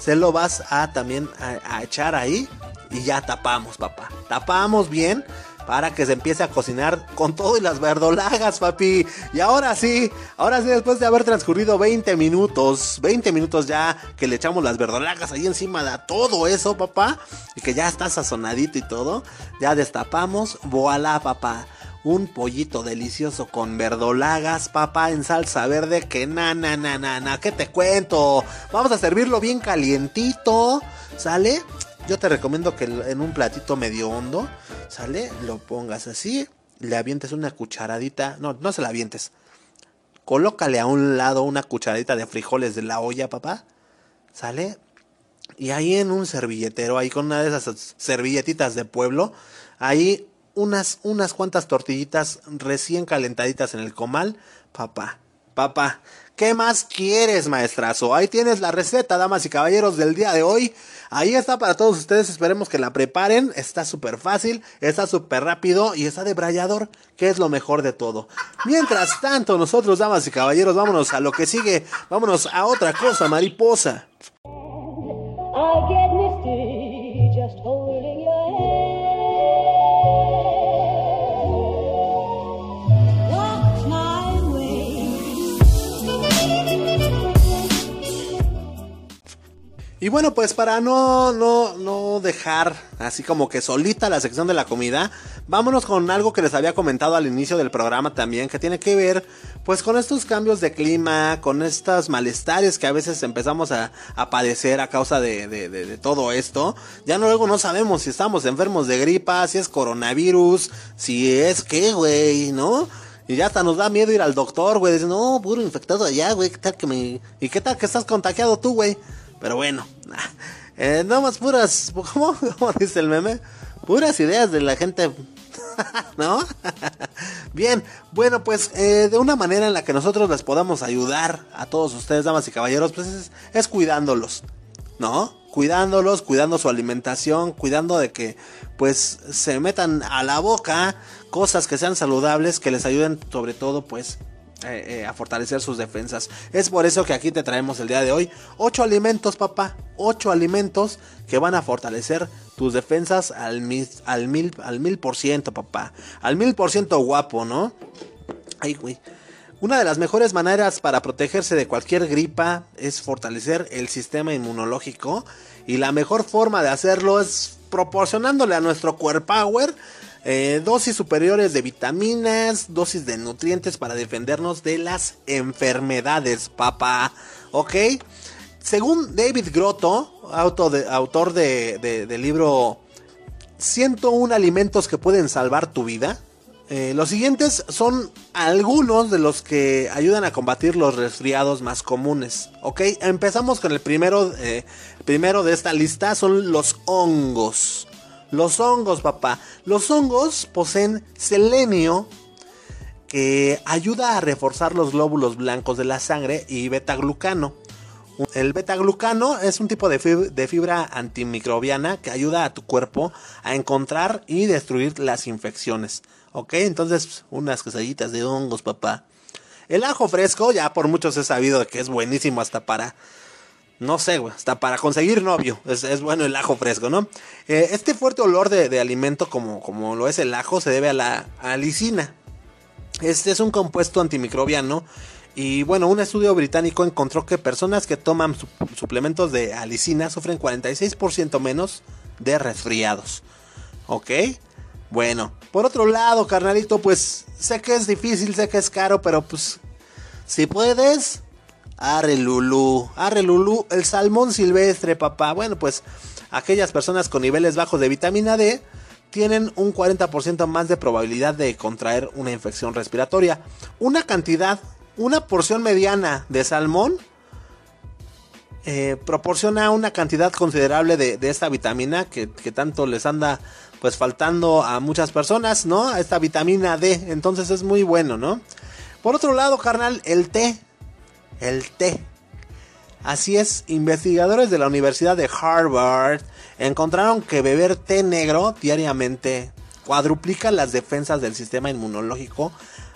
Se lo vas a también a, echar ahí y ya tapamos, papá. Tapamos bien para que se empiece a cocinar con todo y las verdolagas, papi. Y ahora sí, ahora sí, después de haber transcurrido 20 minutos, 20 minutos ya que le echamos las verdolagas ahí encima de todo eso, papá, y que ya está sazonadito y todo, ya destapamos, voilà, papá. Un pollito delicioso con verdolagas, papá, en salsa verde. Que na, na, na. ¿Qué te cuento? Vamos a servirlo bien calientito. ¿Sale? Yo te recomiendo que en un platito medio hondo, ¿sale? Lo pongas así. Le avientes una cucharadita. No, no se la avientes. colócale a un lado una cucharadita de frijoles de la olla, papá. ¿Sale? Y ahí en un servilletero, ahí con una de esas servilletitas de pueblo, ahí unas, unas cuantas tortillitas recién calentaditas en el comal, papá, papá. ¿Qué más quieres, maestrazo? Ahí tienes la receta, damas y caballeros, del día de hoy. Ahí está para todos ustedes. Esperemos que la preparen. Está súper fácil, está súper rápido y está de brallador, que es lo mejor de todo. Mientras tanto, nosotros, damas y caballeros, vámonos a lo que sigue. Vámonos a otra cosa, mariposa. Y bueno, pues para no, no, no dejar así como que solita la sección de la comida, vámonos con algo que les había comentado al inicio del programa también, que tiene que ver pues con estos cambios de clima, con estos malestares que a veces empezamos a, padecer a causa de, todo esto. Ya luego no sabemos si estamos enfermos de gripa, si es coronavirus, si es qué, güey, ¿no? Y ya hasta nos da miedo ir al doctor, güey. Dicen, no, puro infectado allá, güey. ¿Qué tal que me... ¿Y qué tal que estás contagiado tú, güey? Pero bueno, eh, no más puras, ¿cómo? ¿cómo dice el meme? Puras ideas de la gente, ¿no? Bien, bueno, pues eh, de una manera en la que nosotros les podamos ayudar a todos ustedes, damas y caballeros, pues es, es cuidándolos, ¿no? Cuidándolos, cuidando su alimentación, cuidando de que pues se metan a la boca cosas que sean saludables, que les ayuden sobre todo pues eh, eh, a fortalecer sus defensas. Es por eso que aquí te traemos el día de hoy ocho alimentos, papá. Ocho alimentos que van a fortalecer tus defensas al mil, al mil, al mil por ciento, papá. Al mil por ciento guapo, ¿no? Ay, güey. Una de las mejores maneras para protegerse de cualquier gripa es fortalecer el sistema inmunológico. Y la mejor forma de hacerlo es proporcionándole a nuestro Core Power eh, dosis superiores de vitaminas, dosis de nutrientes para defendernos de las enfermedades, papá. ¿Ok? Según David Grotto, autor del de, libro 101 alimentos que pueden salvar tu vida, eh, los siguientes son algunos de los que ayudan a combatir los resfriados más comunes. Ok, empezamos con el primero, eh, primero de esta lista, son los hongos. Los hongos, papá. Los hongos poseen selenio que ayuda a reforzar los glóbulos blancos de la sangre y beta-glucano. El beta-glucano es un tipo de fibra, antimicrobiana que ayuda a tu cuerpo a encontrar y destruir las infecciones. ¿Ok? Entonces, unas quesadillitas de hongos, papá. El ajo fresco, ya por muchos he sabido que es buenísimo hasta para no sé, güey, hasta para conseguir novio es, bueno el ajo fresco, ¿no? Eh, este fuerte olor de, alimento como, como, lo es el ajo se debe a la alicina. Este es un compuesto antimicrobiano y bueno, un estudio británico encontró que personas que toman suplementos de alicina sufren 46% menos de resfriados. ¿Ok? Bueno, por otro lado, carnalito, pues sé que es difícil, sé que es caro, pero pues si puedes, Arre Lulú, arre Lulú, el salmón silvestre, papá. Bueno, pues aquellas personas con niveles bajos de vitamina D tienen un 40% más de probabilidad de contraer una infección respiratoria. Una cantidad, una porción mediana de salmón eh, proporciona una cantidad considerable de, esta vitamina que, que, tanto les anda pues faltando a muchas personas, ¿no? Esta vitamina D, entonces es muy bueno, ¿no? Por otro lado, carnal, el té el té. Así es, investigadores de la Universidad de Harvard encontraron que beber té negro diariamente cuadruplica las defensas del sistema inmunológico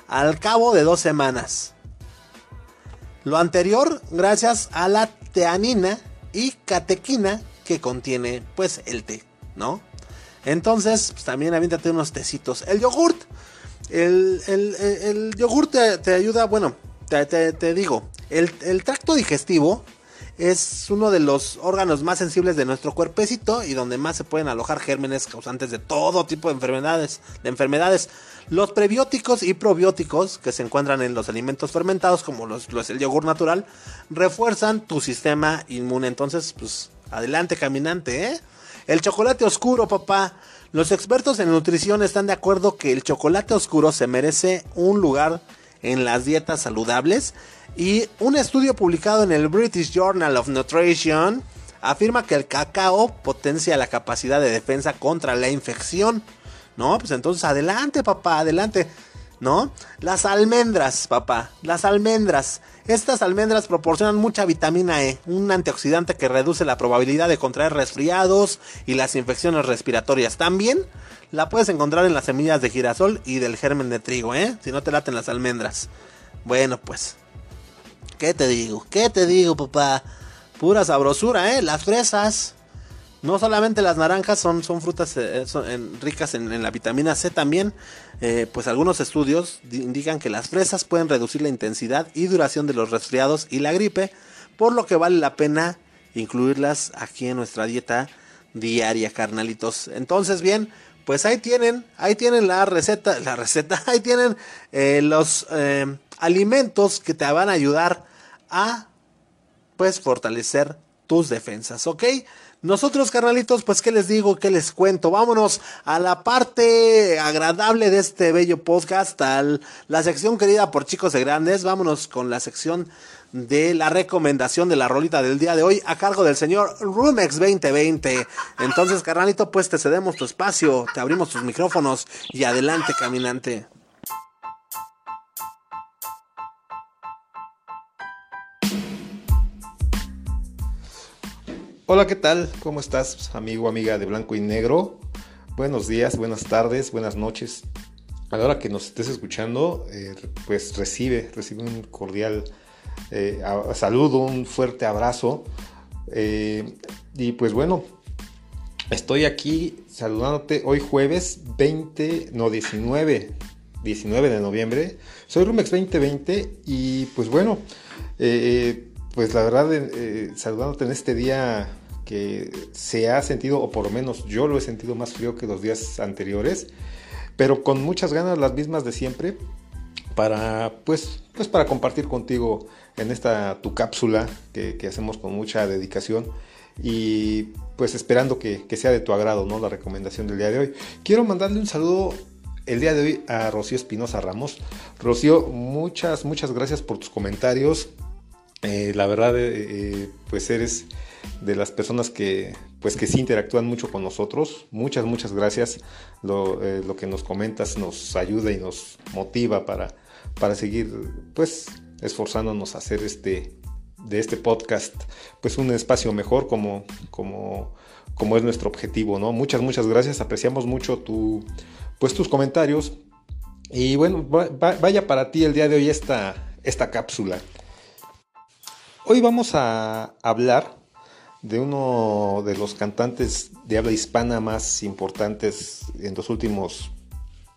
al cabo de dos semanas. Lo anterior gracias a la teanina y catequina que contiene pues el té, ¿no? Entonces, pues, también aviéntate unos tecitos. El yogurt. El, el, yogurt te, ayuda, bueno, te digo, el, tracto digestivo es uno de los órganos más sensibles de nuestro cuerpecito y donde más se pueden alojar gérmenes causantes de todo tipo de enfermedades, de enfermedades. Los prebióticos y probióticos que se encuentran en los alimentos fermentados, como los, el yogur natural, refuerzan tu sistema inmune. Entonces, pues, adelante caminante, ¿eh? El chocolate oscuro, papá. Los expertos en nutrición están de acuerdo que el chocolate oscuro se merece un lugar en las dietas saludables. Y un estudio publicado en el British Journal of Nutrition afirma que el cacao potencia la capacidad de defensa contra la infección. No, pues entonces adelante, papá, adelante. ¿No? Las almendras, papá, las almendras. Estas almendras proporcionan mucha vitamina E, un antioxidante que reduce la probabilidad de contraer resfriados y las infecciones respiratorias. También la puedes encontrar en las semillas de girasol y del germen de trigo, ¿eh? Si no te laten las almendras. Bueno, pues. ¿Qué te digo? ¿Qué te digo, papá? Pura sabrosura, ¿eh? Las fresas. No solamente las naranjas son, son frutas eh, ricas en, la vitamina C también, eh, pues algunos estudios indican que las fresas pueden reducir la intensidad y duración de los resfriados y la gripe, por lo que vale la pena incluirlas aquí en nuestra dieta diaria, carnalitos. Entonces, bien, pues ahí tienen, ahí tienen la receta, la receta, ahí tienen eh, los alimentos que te van a ayudar a, pues, fortalecer tus defensas, ¿ok? Nosotros, carnalitos, pues, ¿qué les digo? ¿Qué les cuento? Vámonos a la parte agradable de este bello podcast, a la sección querida por chicos de grandes. Vámonos con la sección de la recomendación de la rolita del día de hoy a cargo del señor Rumex 2020. Entonces, carnalito, pues te cedemos tu espacio, te abrimos tus micrófonos y adelante, caminante. Hola, ¿qué tal? ¿Cómo estás, amigo, amiga de Blanco y Negro? Buenos días, buenas tardes, buenas noches. A la hora que nos estés escuchando, eh, pues recibe, recibe un cordial eh, saludo, un fuerte abrazo. Eh, y pues bueno, estoy aquí saludándote hoy jueves 20, no 19, 19 de noviembre. Soy Rumex 2020 y pues bueno, pues la verdad, saludándote en este día que se ha sentido, o por lo menos yo lo he sentido más frío que los días anteriores, pero con muchas ganas, las mismas de siempre, para, pues, pues para compartir contigo en esta tu cápsula que, hacemos con mucha dedicación y pues esperando que, que, sea de tu agrado, ¿no? La recomendación del día de hoy. Quiero mandarle un saludo el día de hoy a Rocío Espinosa Ramos. Rocío, muchas, muchas gracias por tus comentarios. Eh, la verdad, eh, eh, pues eres de las personas que pues que sí interactúan mucho con nosotros. Muchas, muchas gracias. Lo, eh, lo, que nos comentas nos ayuda y nos motiva para, para seguir pues esforzándonos a hacer este de este podcast pues un espacio mejor como, como, como es nuestro objetivo, ¿no? Muchas, muchas gracias. Apreciamos mucho tu, pues tus comentarios. Y bueno, vaya para ti el día de hoy esta, esta cápsula. Hoy vamos a hablar de uno de los cantantes de habla hispana más importantes en los últimos,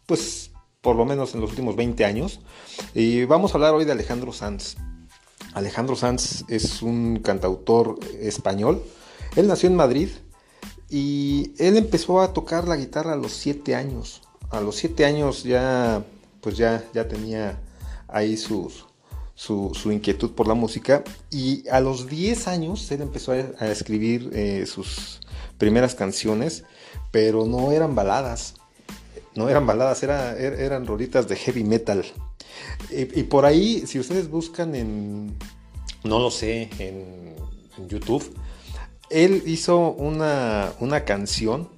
pues por lo menos en los últimos 20 años. Y vamos a hablar hoy de Alejandro Sanz. Alejandro Sanz es un cantautor español. Él nació en Madrid y él empezó a tocar la guitarra a los 7 años. A los 7 años ya, pues ya, ya tenía ahí sus, su, inquietud por la música. Y a los 10 años él empezó a, escribir eh, sus primeras canciones, pero no eran baladas, no eran baladas, er, eran rolitas de heavy metal. Y, por ahí, si ustedes buscan en, no lo sé, en, YouTube, él hizo una, una canción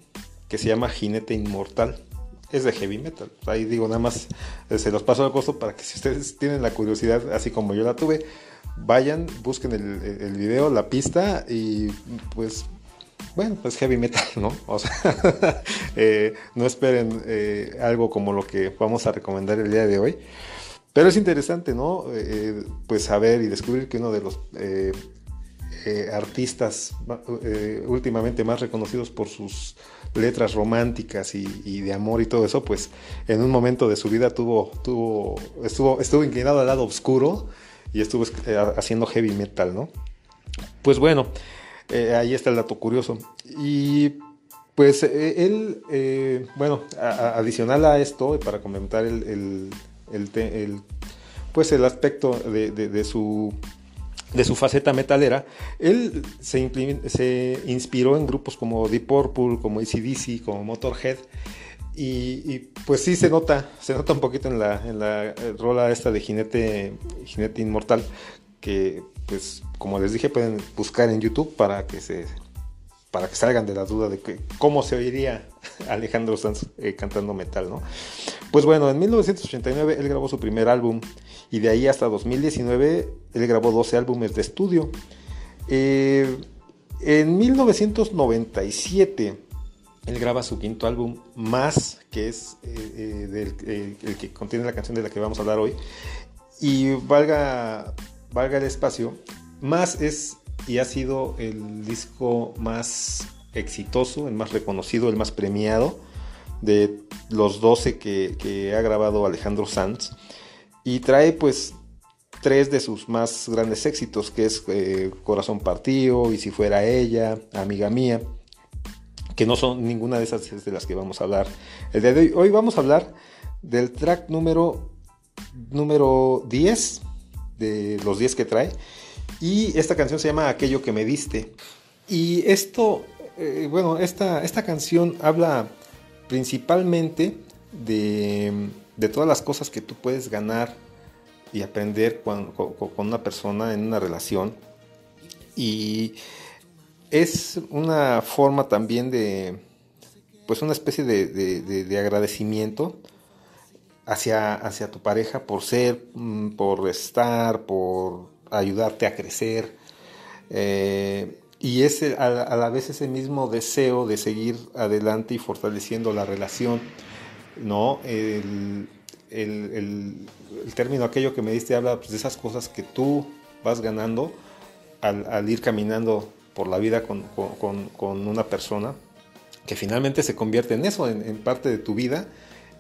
que se llama Jinete Inmortal es de heavy metal. Ahí digo, nada más eh, se los paso al costo para que si ustedes tienen la curiosidad, así como yo la tuve, vayan, busquen el, video, la pista y pues bueno, pues heavy metal, ¿no? O sea, eh, no esperen eh, algo como lo que vamos a recomendar el día de hoy. Pero es interesante, ¿no? pues saber y descubrir que uno de los artistas últimamente más reconocidos por sus letras románticas y, de amor y todo eso, pues en un momento de su vida tuvo, tuvo, estuvo, estuvo inclinado al lado oscuro y estuvo eh, haciendo heavy metal, ¿no? Pues bueno, eh, ahí está el dato curioso. Y pues eh, él, bueno, adicional a esto, para comentar el, el, pues el aspecto de su de su faceta metalera, él se, se, inspiró en grupos como Deep Purple, como ACDC, como Motorhead, Y, pues sí se nota, se nota un poquito en la, en la eh, rola esta de Jinete, Jinete Inmortal, que pues como les dije pueden buscar en YouTube para que se para que salgan de la duda de que, cómo se oiría Alejandro Sanz eh, cantando metal, ¿no? Pues bueno, en 1989 él grabó su primer álbum y de ahí hasta 2019 él grabó 12 álbumes de estudio. Eh, en 1997 él graba su quinto álbum, Más, que es eh, el que contiene la canción de la que vamos a hablar hoy. Y valga, valga el espacio, Más es y ha sido el disco más exitoso, el más reconocido, el más premiado de los 12 que, ha grabado Alejandro Sanz y trae pues tres de sus más grandes éxitos que es eh, Corazón Partido y Si Fuera Ella, Amiga Mía que no son ninguna de esas de las que vamos a hablar el día de hoy. Hoy vamos a hablar del track número, número 10 de los 10 que trae y esta canción se llama Aquello que me diste. Y esto, eh, bueno, esta, esta canción habla principalmente de, todas las cosas que tú puedes ganar y aprender con, una persona en una relación. Y es una forma también de, pues una especie de, agradecimiento hacia, hacia tu pareja por ser, mm, por estar, por ayudarte a crecer. Eh, y es a, la vez ese mismo deseo de seguir adelante y fortaleciendo la relación, ¿no? El, término aquello que me diste habla pues, de esas cosas que tú vas ganando al, ir caminando por la vida con, una persona que finalmente se convierte en eso, en, parte de tu vida,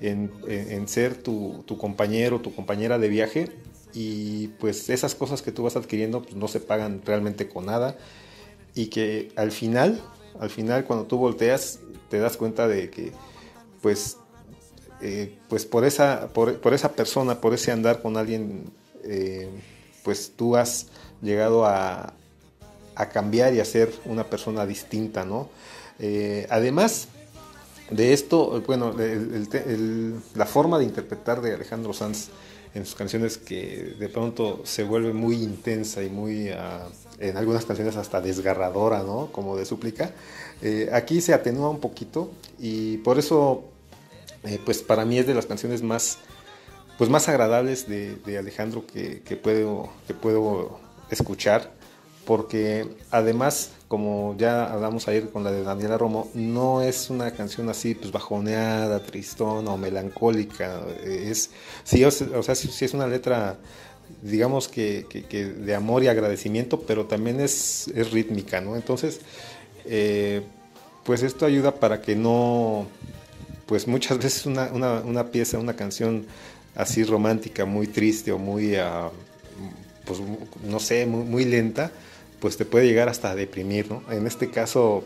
en, ser tu, tu, compañero, tu compañera de viaje y pues esas cosas que tú vas adquiriendo pues, no se pagan realmente con nada y que al final, al final cuando tú volteas te das cuenta de que pues, eh, pues por, esa, por, esa persona, por ese andar con alguien, eh, pues tú has llegado a, a, cambiar y a ser una persona distinta, ¿no? Eh, además de esto, bueno, la forma de interpretar de Alejandro Sanz en sus canciones que de pronto se vuelve muy intensa y muy, ah, en algunas canciones hasta desgarradora, ¿no? Como de súplica. Eh, aquí se atenúa un poquito y por eso, eh, pues para mí es de las canciones más, pues más agradables de, Alejandro que, que, puedo, que puedo escuchar porque además, como ya hablamos ayer con la de Daniela Romo, no es una canción así pues bajoneada, tristona o melancólica, es, sí, o sea, sí, es una letra digamos que, de amor y agradecimiento, pero también es, es rítmica, ¿no? Entonces, eh, pues esto ayuda para que no, pues muchas veces una, una, pieza, una canción así romántica, muy triste o muy, ah, pues no sé, muy lenta, pues te puede llegar hasta a deprimir, ¿no? En este caso,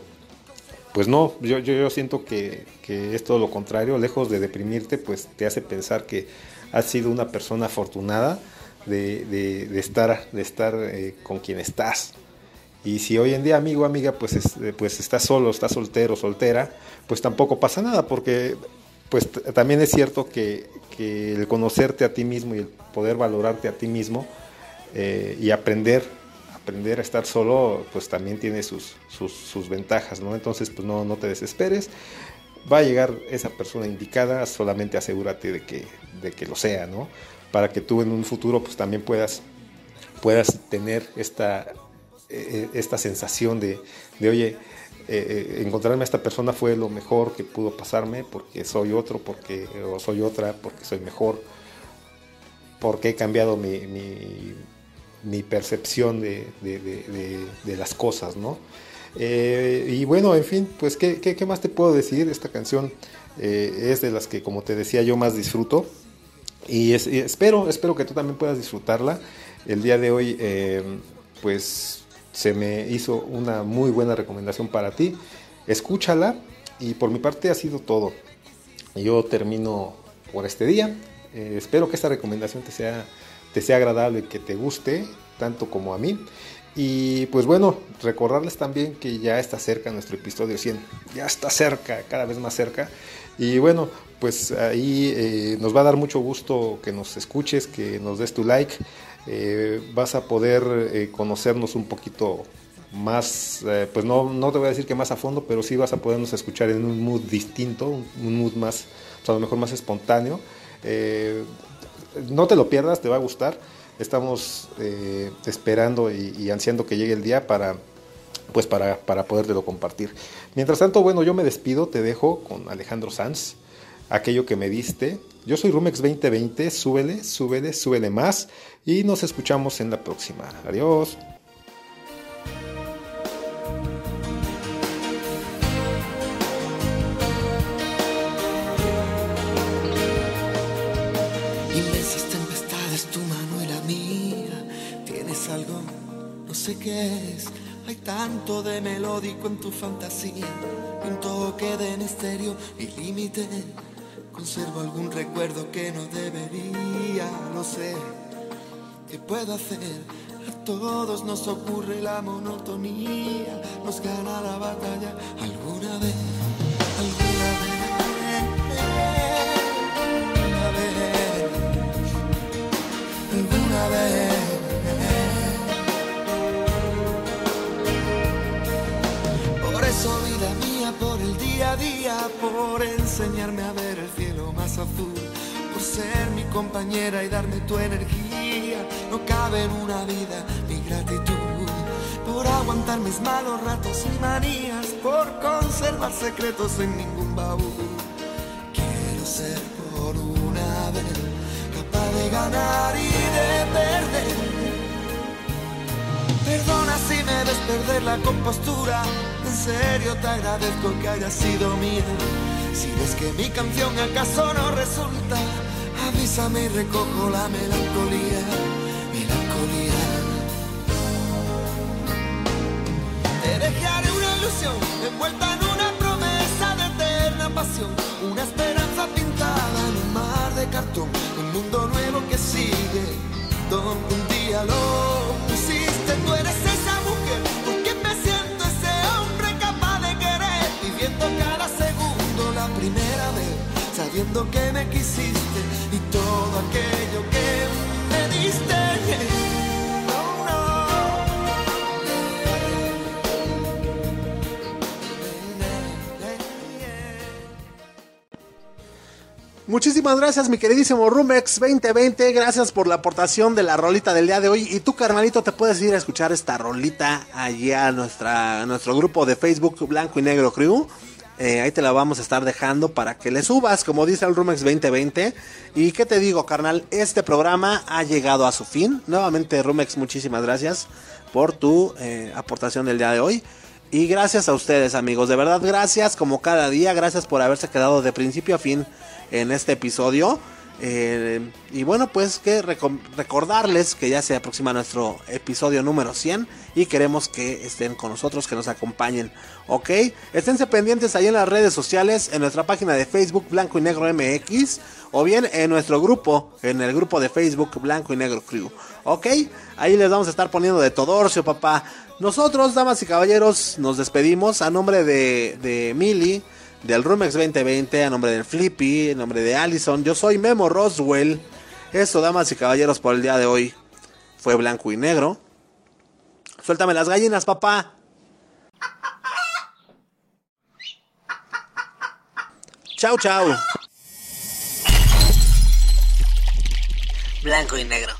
pues no, yo, yo, siento que, es todo lo contrario, lejos de deprimirte, pues te hace pensar que has sido una persona afortunada de, estar, de estar eh, con quien estás. Y si hoy en día, amigo, amiga, pues, eh, pues estás solo, estás soltero, soltera, pues tampoco pasa nada, porque pues también es cierto que, el conocerte a ti mismo y el poder valorarte a ti mismo eh, y aprender aprender a estar solo, pues también tiene sus, sus, ventajas, ¿no? Entonces, pues no, no te desesperes. Va a llegar esa persona indicada, solamente asegúrate de que, de que lo sea, ¿no? Para que tú en un futuro, pues también puedas, puedas tener esta, eh, esta sensación de, de oye, eh, eh, encontrarme a esta persona fue lo mejor que pudo pasarme porque soy otro, porque o soy otra, porque soy mejor, porque he cambiado mi percepción de, las cosas, ¿no? Eh, y bueno, en fin, pues ¿qué, más te puedo decir? Esta canción eh, es de las que, como te decía, yo más disfruto. Y, espero, espero que tú también puedas disfrutarla. El día de hoy, eh, pues se me hizo una muy buena recomendación para ti. Escúchala y por mi parte ha sido todo. Yo termino por este día. espero que esta recomendación te sea te sea agradable, que te guste tanto como a mí. Y pues bueno, recordarles también que ya está cerca nuestro episodio 100, ya está cerca, cada vez más cerca. Y bueno, pues ahí eh, nos va a dar mucho gusto que nos escuches, que nos des tu like. Eh, vas a poder eh, conocernos un poquito más, pues no, no te voy a decir que más a fondo, pero sí vas a podernos escuchar en un mood distinto, un mood más, a lo mejor más espontáneo. No te lo pierdas, te va a gustar estamos eh, esperando y, ansiando que llegue el día para pues para, para podértelo compartir. Mientras tanto, bueno, yo me despido, te dejo con Alejandro Sanz, aquello que me diste. Yo soy Rumex 2020, súbele, súbele, súbele más y nos escuchamos en la próxima. Adiós. Hay tanto de melódico en tu fantasía, un toque de misterio y límite. Conservo algún recuerdo que no debería, no sé qué puedo hacer. A todos nos ocurre la monotonía, nos gana la batalla alguna vez, por enseñarme a ver el cielo más azul, por ser mi compañera y darme tu energía. No cabe en una vida mi gratitud, por aguantar mis malos ratos y manías, por conservar secretos en ningún baúl. Quiero ser por una vez capaz de ganar y de perder. Perdona si me ves perder la compostura serio te agradezco que haya sido mía. Si ves que mi canción acaso no resulta, avísame y recojo la melancolía, melancolía. Te dejaré una ilusión envuelta en una promesa de eterna pasión, una esperanza pintada en un mar de cartón, un mundo nuevo que sigue, donde un día lo que me quisiste y todo aquello que me diste. Muchísimas gracias, mi queridísimo Rumex 2020. Gracias por la aportación de la rolita del día de hoy. Y tú, carnalito, te puedes ir a escuchar esta rolita allá a, nuestra, nuestro grupo de Facebook Blanco y Negro Crew. Eh, ahí te la vamos a estar dejando para que le subas, como dice el Rumex 2020. Y qué te digo, carnal, este programa ha llegado a su fin. Nuevamente, Rumex, muchísimas gracias por tu eh, aportación del día de hoy. Y gracias a ustedes, amigos. De verdad, gracias como cada día. Gracias por haberse quedado de principio a fin en este episodio. Eh, y bueno, pues que recordarles que ya se aproxima nuestro episodio número 100 y queremos que estén con nosotros, que nos acompañen, ¿ok? Esténse pendientes ahí en las redes sociales, en nuestra página de Facebook Blanco y Negro MX o bien en nuestro grupo, en el grupo de Facebook Blanco y Negro Crew, ¿ok? Ahí les vamos a estar poniendo de Todorcio, papá. Nosotros, damas y caballeros, nos despedimos a nombre de, de del Rumex 2020, a nombre del Flippy, en nombre de Allison. Yo soy Memo Roswell. Esto, damas y caballeros, por el día de hoy fue blanco y negro. Suéltame las gallinas, papá. Chau, chau. Blanco y negro.